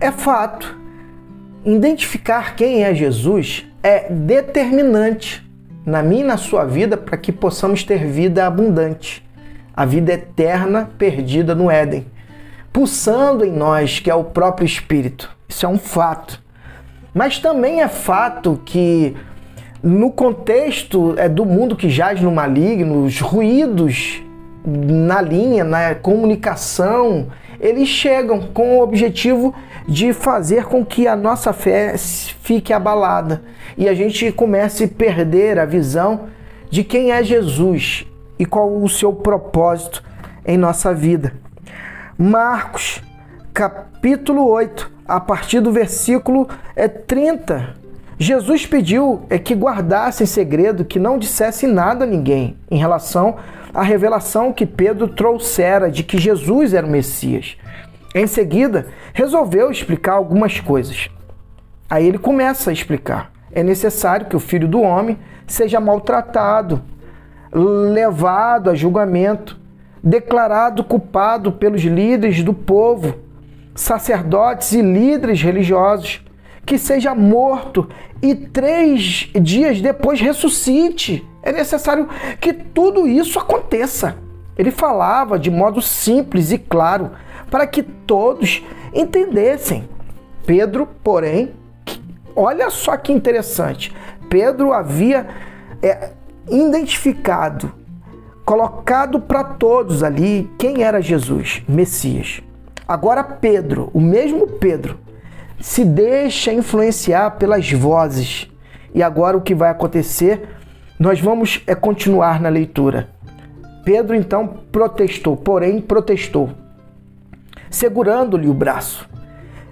É fato. Identificar quem é Jesus é determinante na minha e na sua vida para que possamos ter vida abundante, a vida eterna perdida no Éden, pulsando em nós, que é o próprio Espírito. Isso é um fato. Mas também é fato que no contexto é, do mundo que jaz no maligno, os ruídos na linha, na comunicação, eles chegam com o objetivo de fazer com que a nossa fé fique abalada e a gente comece a perder a visão de quem é Jesus e qual o seu propósito em nossa vida. Marcos, capítulo 8, a partir do versículo 30. Jesus pediu é que guardasse em segredo, que não dissesse nada a ninguém em relação à revelação que Pedro trouxera de que Jesus era o Messias. Em seguida, resolveu explicar algumas coisas. Aí ele começa a explicar. É necessário que o filho do homem seja maltratado, levado a julgamento, declarado culpado pelos líderes do povo, sacerdotes e líderes religiosos, que seja morto e três dias depois ressuscite. É necessário que tudo isso aconteça. Ele falava de modo simples e claro para que todos entendessem. Pedro, porém, olha só que interessante. Pedro havia é, identificado, colocado para todos ali quem era Jesus, Messias. Agora, Pedro, o mesmo Pedro, se deixa influenciar pelas vozes. E agora o que vai acontecer? Nós vamos é, continuar na leitura. Pedro então protestou, porém protestou, segurando-lhe o braço.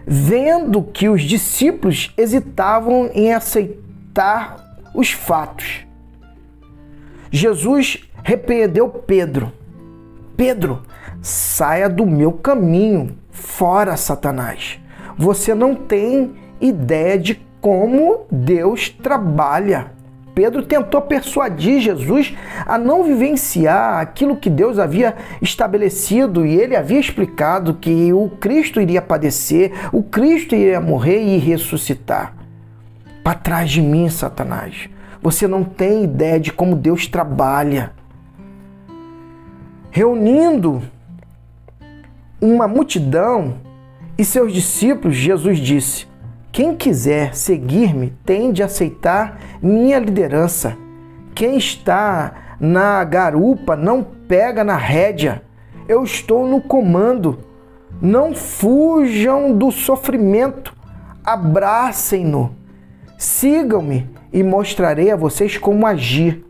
Vendo que os discípulos hesitavam em aceitar os fatos, Jesus repreendeu Pedro. Pedro, saia do meu caminho, fora Satanás. Você não tem ideia de como Deus trabalha. Pedro tentou persuadir Jesus a não vivenciar aquilo que Deus havia estabelecido e ele havia explicado que o Cristo iria padecer, o Cristo iria morrer e ressuscitar. Para trás de mim, Satanás. Você não tem ideia de como Deus trabalha. Reunindo uma multidão e seus discípulos, Jesus disse: quem quiser seguir-me tem de aceitar minha liderança. Quem está na garupa não pega na rédea. Eu estou no comando. Não fujam do sofrimento. Abracem-no. Sigam-me e mostrarei a vocês como agir.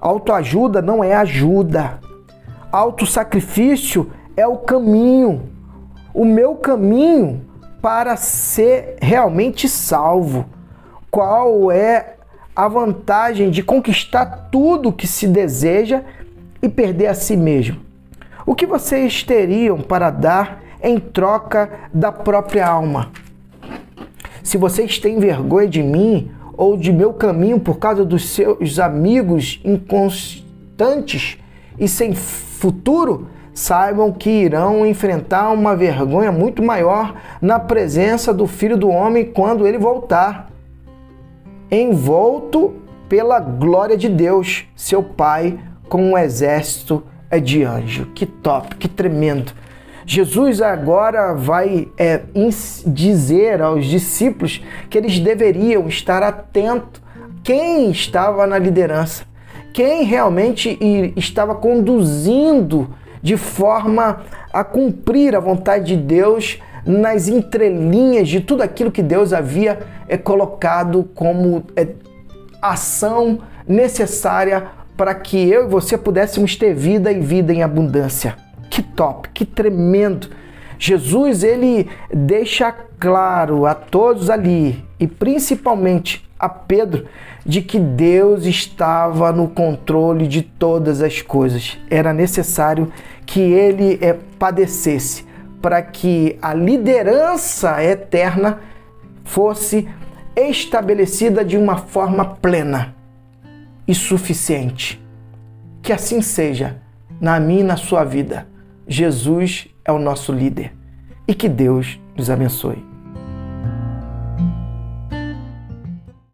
Autoajuda não é ajuda. Autossacrifício é o caminho. O meu caminho para ser realmente salvo? Qual é a vantagem de conquistar tudo que se deseja e perder a si mesmo? O que vocês teriam para dar em troca da própria alma? Se vocês têm vergonha de mim ou de meu caminho por causa dos seus amigos inconstantes e sem futuro, saibam que irão enfrentar uma vergonha muito maior na presença do Filho do Homem quando ele voltar, envolto pela glória de Deus, seu Pai, com um exército de anjo. Que top, que tremendo. Jesus agora vai é, dizer aos discípulos que eles deveriam estar atentos quem estava na liderança, quem realmente estava conduzindo de forma a cumprir a vontade de Deus nas entrelinhas de tudo aquilo que Deus havia é, colocado como é, ação necessária para que eu e você pudéssemos ter vida e vida em abundância. Que top, que tremendo! Jesus ele deixa claro a todos ali e principalmente a Pedro de que Deus estava no controle de todas as coisas. Era necessário que ele é, padecesse para que a liderança eterna fosse estabelecida de uma forma plena e suficiente. Que assim seja na minha e na sua vida. Jesus é o nosso líder. E que Deus nos abençoe.